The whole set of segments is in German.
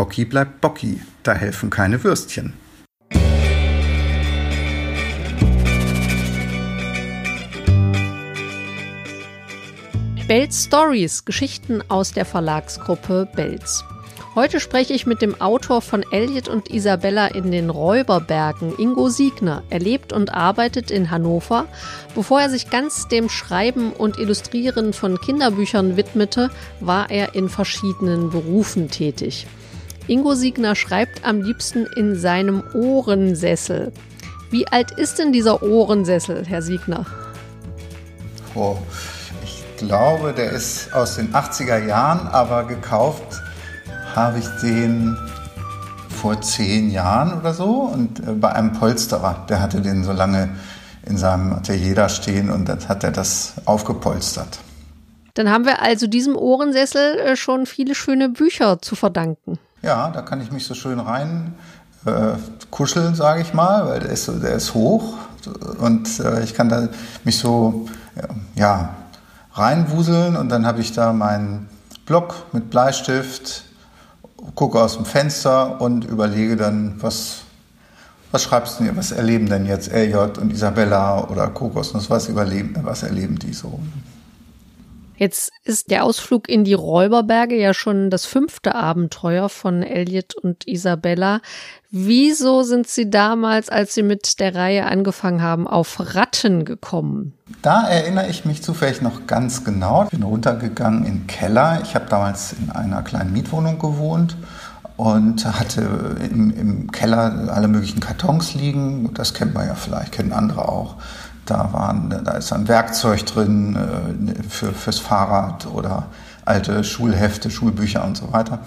Bocki bleibt Bocki, da helfen keine Würstchen. Belz Stories, Geschichten aus der Verlagsgruppe Belz. Heute spreche ich mit dem Autor von Elliot und Isabella in den Räuberbergen, Ingo Siegner. Er lebt und arbeitet in Hannover. Bevor er sich ganz dem Schreiben und Illustrieren von Kinderbüchern widmete, war er in verschiedenen Berufen tätig. Ingo Siegner schreibt am liebsten in seinem Ohrensessel. Wie alt ist denn dieser Ohrensessel, Herr Siegner? Oh, ich glaube, der ist aus den 80er Jahren, aber gekauft habe ich den vor zehn Jahren oder so und äh, bei einem Polsterer, der hatte den so lange in seinem Atelier da stehen und dann hat er das aufgepolstert. Dann haben wir also diesem Ohrensessel äh, schon viele schöne Bücher zu verdanken. Ja, da kann ich mich so schön rein äh, kuscheln, sage ich mal, weil der ist, der ist hoch und äh, ich kann da mich so ja, reinwuseln und dann habe ich da meinen Block mit Bleistift, gucke aus dem Fenster und überlege dann, was, was schreibst du, was erleben denn jetzt LJ und Isabella oder Kokosnuss, was, überleben, was erleben die so? Jetzt ist der Ausflug in die Räuberberge ja schon das fünfte Abenteuer von Elliot und Isabella. Wieso sind Sie damals, als Sie mit der Reihe angefangen haben, auf Ratten gekommen? Da erinnere ich mich zufällig noch ganz genau. Ich bin runtergegangen in den Keller. Ich habe damals in einer kleinen Mietwohnung gewohnt und hatte im, im, Keller alle möglichen Kartons liegen. Das kennt man ja vielleicht, kennen andere auch. Da, waren, da ist ein Werkzeug drin äh, für, fürs Fahrrad oder alte Schulhefte, Schulbücher und so weiter.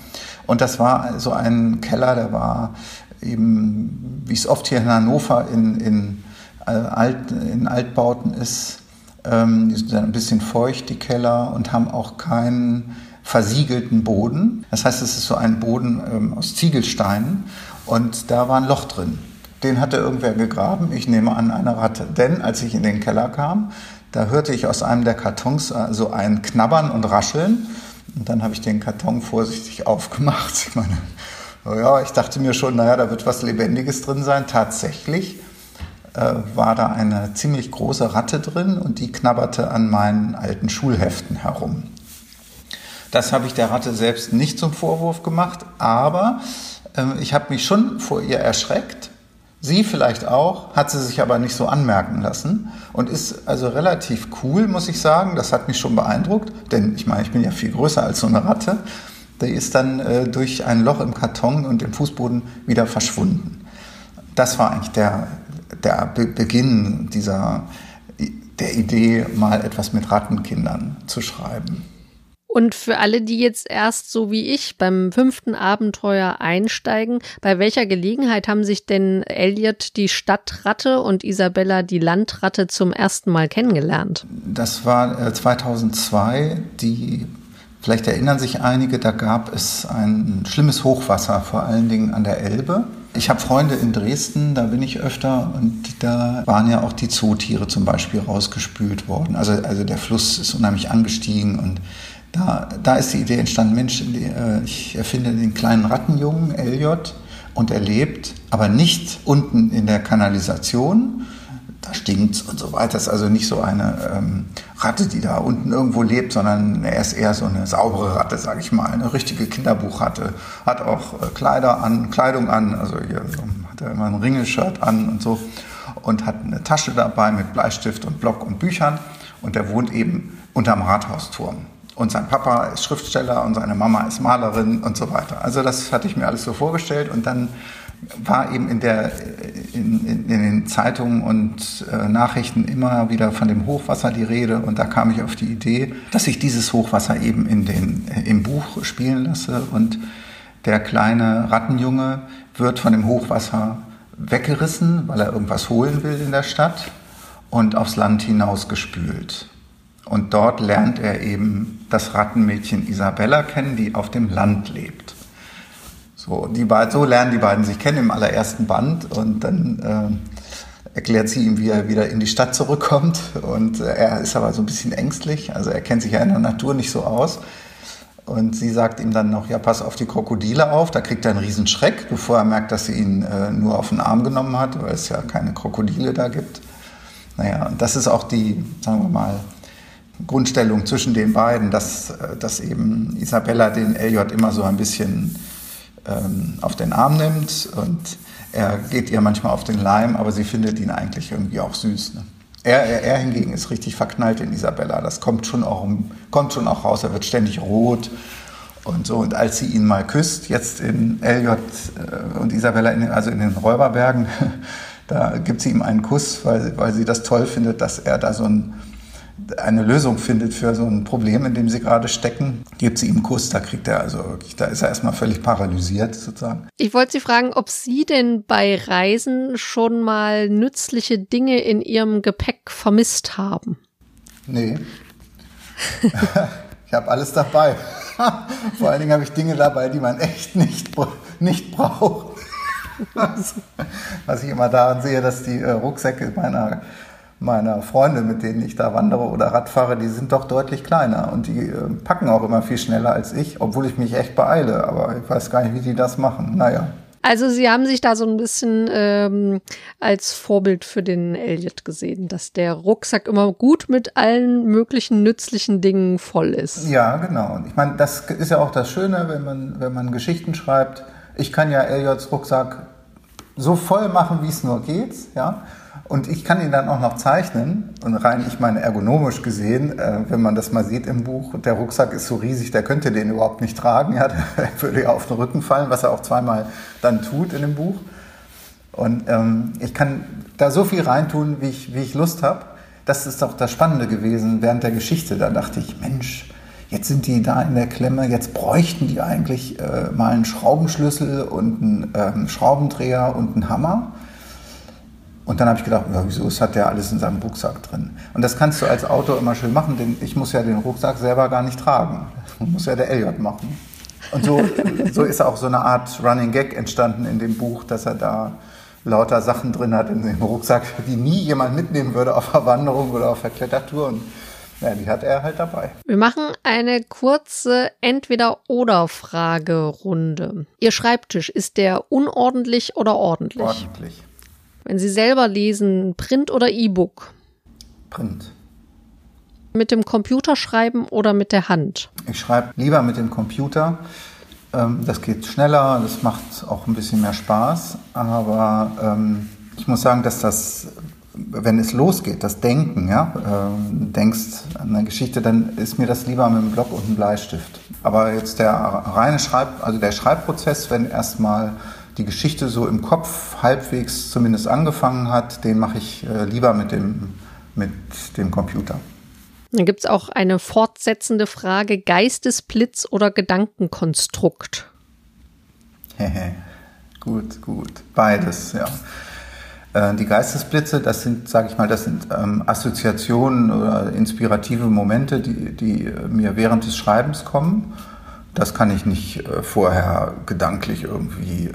Und das war so ein Keller, der war eben, wie es oft hier in Hannover in, in, äh, Alt, in Altbauten ist, ähm, die sind ein bisschen feucht, die Keller, und haben auch keinen versiegelten Boden. Das heißt, es ist so ein Boden ähm, aus Ziegelsteinen und da war ein Loch drin. Den hatte irgendwer gegraben, ich nehme an, eine Ratte. Denn als ich in den Keller kam, da hörte ich aus einem der Kartons so also ein Knabbern und Rascheln. Und dann habe ich den Karton vorsichtig aufgemacht. Ich meine, ja, ich dachte mir schon, naja, da wird was Lebendiges drin sein. Tatsächlich äh, war da eine ziemlich große Ratte drin und die knabberte an meinen alten Schulheften herum. Das habe ich der Ratte selbst nicht zum Vorwurf gemacht, aber äh, ich habe mich schon vor ihr erschreckt Sie vielleicht auch, hat sie sich aber nicht so anmerken lassen und ist also relativ cool, muss ich sagen. Das hat mich schon beeindruckt, denn ich meine, ich bin ja viel größer als so eine Ratte. Die ist dann äh, durch ein Loch im Karton und im Fußboden wieder verschwunden. Das war eigentlich der, der Be Beginn dieser der Idee, mal etwas mit Rattenkindern zu schreiben. Und für alle, die jetzt erst so wie ich beim fünften Abenteuer einsteigen, bei welcher Gelegenheit haben sich denn Elliot die Stadtratte und Isabella die Landratte zum ersten Mal kennengelernt? Das war 2002, äh, die Vielleicht erinnern sich einige, da gab es ein schlimmes Hochwasser, vor allen Dingen an der Elbe. Ich habe Freunde in Dresden, da bin ich öfter und da waren ja auch die Zootiere zum Beispiel rausgespült worden. Also, also der Fluss ist unheimlich angestiegen und da, da ist die Idee entstanden, Mensch, äh, ich erfinde den kleinen Rattenjungen, Elliot, und er lebt, aber nicht unten in der Kanalisation, da stinkt's und so weiter. Das ist also nicht so eine ähm, Ratte, die da unten irgendwo lebt, sondern er ist eher so eine saubere Ratte, sage ich mal, eine richtige Kinderbuchratte. Hat auch äh, Kleider an, Kleidung an, also hier so, hat er immer ein Ringelshirt an und so und hat eine Tasche dabei mit Bleistift und Block und Büchern und er wohnt eben unterm Rathausturm. Und sein Papa ist Schriftsteller und seine Mama ist Malerin und so weiter. Also das hatte ich mir alles so vorgestellt und dann war eben in, der, in, in, in den Zeitungen und äh, Nachrichten immer wieder von dem Hochwasser die Rede und da kam ich auf die Idee, dass ich dieses Hochwasser eben in den, im Buch spielen lasse und der kleine Rattenjunge wird von dem Hochwasser weggerissen, weil er irgendwas holen will in der Stadt und aufs Land hinausgespült. Und dort lernt er eben das Rattenmädchen Isabella kennen, die auf dem Land lebt. So, die so lernen die beiden sich kennen im allerersten Band und dann äh, erklärt sie ihm, wie er wieder in die Stadt zurückkommt. Und äh, er ist aber so ein bisschen ängstlich, also er kennt sich ja in der Natur nicht so aus. Und sie sagt ihm dann noch, ja, pass auf die Krokodile auf. Da kriegt er einen riesen Schreck, bevor er merkt, dass sie ihn äh, nur auf den Arm genommen hat, weil es ja keine Krokodile da gibt. Naja, und das ist auch die, sagen wir mal, Grundstellung zwischen den beiden, dass, äh, dass eben Isabella den Elliot immer so ein bisschen ähm, auf den Arm nimmt und er geht ihr manchmal auf den Leim, aber sie findet ihn eigentlich irgendwie auch süß. Ne? Er, er, er, hingegen ist richtig verknallt in Isabella. Das kommt schon, auch, kommt schon auch raus. Er wird ständig rot und so. Und als sie ihn mal küsst, jetzt in Elliot äh, und Isabella, in, also in den Räuberbergen, da gibt sie ihm einen Kuss, weil, weil sie das toll findet, dass er da so ein eine Lösung findet für so ein Problem, in dem sie gerade stecken, gibt sie ihm einen Kuss, da kriegt er also wirklich, da ist er erstmal völlig paralysiert sozusagen. Ich wollte Sie fragen, ob Sie denn bei Reisen schon mal nützliche Dinge in Ihrem Gepäck vermisst haben. Nee. ich habe alles dabei. Vor allen Dingen habe ich Dinge dabei, die man echt nicht, nicht braucht. Was ich immer daran sehe, dass die äh, Rucksäcke meiner meiner Freunde, mit denen ich da wandere oder Radfahre, die sind doch deutlich kleiner und die äh, packen auch immer viel schneller als ich, obwohl ich mich echt beeile. Aber ich weiß gar nicht, wie die das machen. Naja. Also Sie haben sich da so ein bisschen ähm, als Vorbild für den Elliot gesehen, dass der Rucksack immer gut mit allen möglichen nützlichen Dingen voll ist. Ja, genau. Und ich meine, das ist ja auch das Schöne, wenn man, wenn man Geschichten schreibt. Ich kann ja Elliots Rucksack so voll machen, wie es nur geht, ja. Und ich kann ihn dann auch noch zeichnen. Und rein, ich meine, ergonomisch gesehen, äh, wenn man das mal sieht im Buch, der Rucksack ist so riesig, der könnte den überhaupt nicht tragen. Ja, der würde ja auf den Rücken fallen, was er auch zweimal dann tut in dem Buch. Und ähm, ich kann da so viel reintun, wie ich, wie ich Lust habe. Das ist doch das Spannende gewesen während der Geschichte. Da dachte ich, Mensch, jetzt sind die da in der Klemme, jetzt bräuchten die eigentlich äh, mal einen Schraubenschlüssel und einen ähm, Schraubendreher und einen Hammer. Und dann habe ich gedacht, ja, wieso, es hat der alles in seinem Rucksack drin. Und das kannst du als Autor immer schön machen, denn ich muss ja den Rucksack selber gar nicht tragen. Das muss ja der Elliot machen. Und so, so ist auch so eine Art Running Gag entstanden in dem Buch, dass er da lauter Sachen drin hat in dem Rucksack, die nie jemand mitnehmen würde auf der Wanderung oder auf der Klettertour. Und ja, die hat er halt dabei. Wir machen eine kurze Entweder-Oder-Fragerunde. Ihr Schreibtisch, ist der unordentlich oder ordentlich? Ordentlich. Wenn Sie selber lesen, Print oder E-Book? Print. Mit dem Computer schreiben oder mit der Hand? Ich schreibe lieber mit dem Computer. Ähm, das geht schneller, das macht auch ein bisschen mehr Spaß. Aber ähm, ich muss sagen, dass das, wenn es losgeht, das Denken, ja, ähm, denkst an eine Geschichte, dann ist mir das lieber mit einem Block und einem Bleistift. Aber jetzt der reine Schreib, also der Schreibprozess, wenn erstmal die Geschichte so im Kopf halbwegs zumindest angefangen hat, den mache ich äh, lieber mit dem, mit dem Computer. Dann gibt es auch eine fortsetzende Frage, Geistesblitz oder Gedankenkonstrukt? gut, gut. Beides, ja. Äh, die Geistesblitze, das sind, sage ich mal, das sind ähm, Assoziationen oder inspirative Momente, die, die mir während des Schreibens kommen. Das kann ich nicht äh, vorher gedanklich irgendwie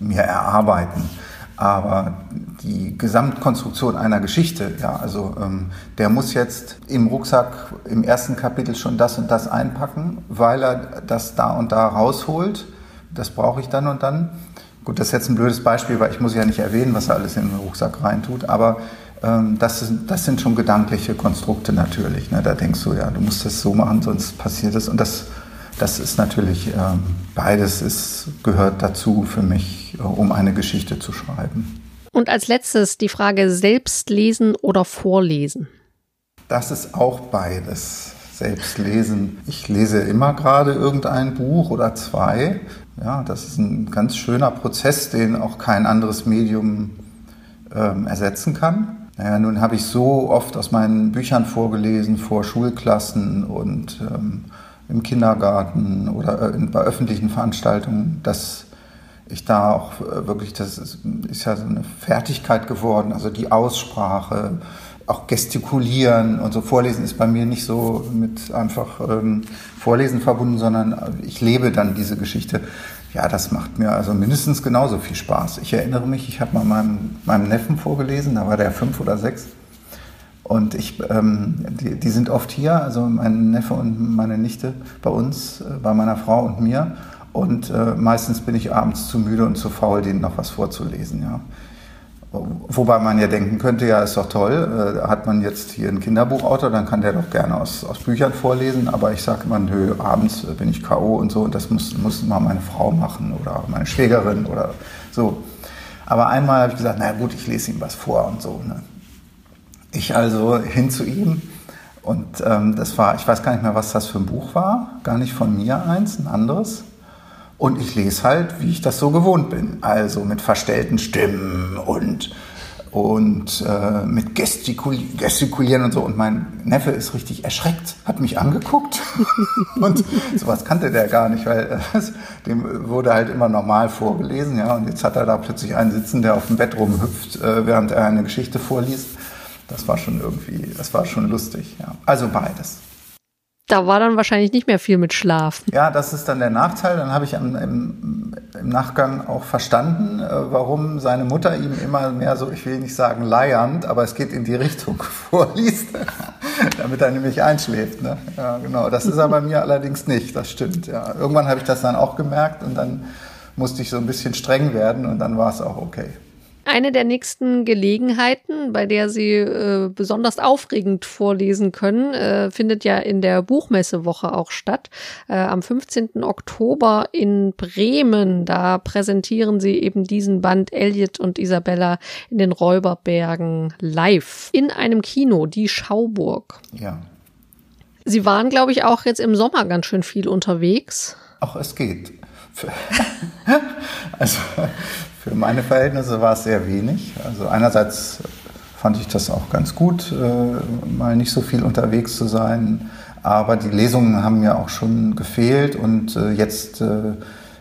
mir erarbeiten. Aber die Gesamtkonstruktion einer Geschichte, ja, also ähm, der muss jetzt im Rucksack im ersten Kapitel schon das und das einpacken, weil er das da und da rausholt. Das brauche ich dann und dann. Gut, das ist jetzt ein blödes Beispiel, weil ich muss ja nicht erwähnen, was er alles in den Rucksack reintut, aber ähm, das, ist, das sind schon gedankliche Konstrukte natürlich. Ne? Da denkst du, ja, du musst das so machen, sonst passiert es. Und das das ist natürlich, ähm, beides ist, gehört dazu für mich, äh, um eine Geschichte zu schreiben. Und als letztes die Frage selbst lesen oder vorlesen. Das ist auch beides. Selbst lesen. Ich lese immer gerade irgendein Buch oder zwei. Ja, das ist ein ganz schöner Prozess, den auch kein anderes Medium ähm, ersetzen kann. Naja, nun habe ich so oft aus meinen Büchern vorgelesen vor Schulklassen und ähm, im Kindergarten oder äh, bei öffentlichen Veranstaltungen, dass ich da auch äh, wirklich, das ist, ist ja so eine Fertigkeit geworden, also die Aussprache, auch gestikulieren und so vorlesen ist bei mir nicht so mit einfach ähm, Vorlesen verbunden, sondern ich lebe dann diese Geschichte. Ja, das macht mir also mindestens genauso viel Spaß. Ich erinnere mich, ich habe mal meinem, meinem Neffen vorgelesen, da war der fünf oder sechs. Und ich, ähm, die, die, sind oft hier, also mein Neffe und meine Nichte bei uns, äh, bei meiner Frau und mir. Und äh, meistens bin ich abends zu müde und zu faul, denen noch was vorzulesen. Ja. Wobei man ja denken könnte, ja, ist doch toll, äh, hat man jetzt hier einen Kinderbuchautor, dann kann der doch gerne aus, aus Büchern vorlesen. Aber ich sage immer, nö, abends bin ich K.O. und so und das muss, muss mal meine Frau machen oder meine Schwägerin oder so. Aber einmal habe ich gesagt, na gut, ich lese ihm was vor und so. Ne? Ich also hin zu ihm und ähm, das war, ich weiß gar nicht mehr, was das für ein Buch war, gar nicht von mir eins, ein anderes. Und ich lese halt, wie ich das so gewohnt bin. Also mit verstellten Stimmen und, und äh, mit Gestikuli Gestikulieren und so. Und mein Neffe ist richtig erschreckt, hat mich angeguckt. und sowas kannte der gar nicht, weil äh, dem wurde halt immer normal vorgelesen. Ja, und jetzt hat er da plötzlich einen sitzen, der auf dem Bett rumhüpft, äh, während er eine Geschichte vorliest. Das war schon irgendwie, das war schon lustig. Ja. Also beides. Da war dann wahrscheinlich nicht mehr viel mit Schlafen. Ja, das ist dann der Nachteil. Dann habe ich im, im, im, Nachgang auch verstanden, äh, warum seine Mutter ihm immer mehr so, ich will nicht sagen leiernd, aber es geht in die Richtung vorliest, damit er nämlich einschläft. Ne? Ja, genau. Das ist er bei mir allerdings nicht, das stimmt. Ja. Irgendwann habe ich das dann auch gemerkt und dann musste ich so ein bisschen streng werden und dann war es auch okay. Eine der nächsten Gelegenheiten, bei der Sie äh, besonders aufregend vorlesen können, äh, findet ja in der Buchmessewoche auch statt. Äh, am 15. Oktober in Bremen, da präsentieren Sie eben diesen Band Elliot und Isabella in den Räuberbergen live in einem Kino, die Schauburg. Ja. Sie waren, glaube ich, auch jetzt im Sommer ganz schön viel unterwegs. Ach, es geht. also für meine Verhältnisse war es sehr wenig. Also einerseits fand ich das auch ganz gut, äh, mal nicht so viel unterwegs zu sein. Aber die Lesungen haben mir auch schon gefehlt und äh, jetzt äh,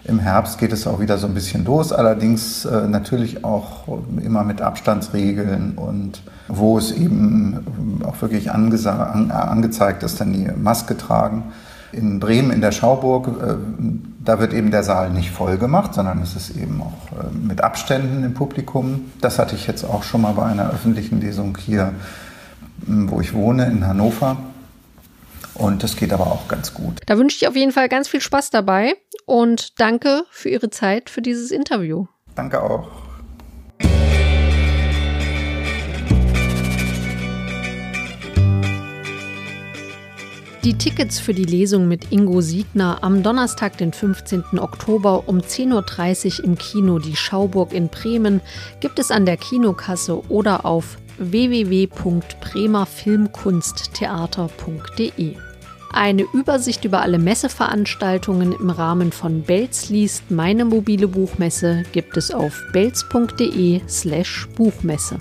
im Herbst geht es auch wieder so ein bisschen los, allerdings natürlich auch immer mit Abstandsregeln und wo es eben auch wirklich angezeigt ist, dann die Maske tragen. In Bremen in der Schauburg, äh, da wird eben der Saal nicht voll gemacht, sondern es ist eben auch äh, mit Abständen im Publikum. Das hatte ich jetzt auch schon mal bei einer öffentlichen Lesung hier, wo ich wohne, in Hannover. Und das geht aber auch ganz gut. Da wünsche ich auf jeden Fall ganz viel Spaß dabei und danke für Ihre Zeit für dieses Interview. Danke auch. Die Tickets für die Lesung mit Ingo Siegner am Donnerstag, den 15. Oktober um 10.30 Uhr im Kino Die Schauburg in Bremen gibt es an der Kinokasse oder auf www.bremerfilmkunsttheater.de. Eine Übersicht über alle Messeveranstaltungen im Rahmen von Belz liest meine mobile Buchmesse gibt es auf belz.de slash Buchmesse.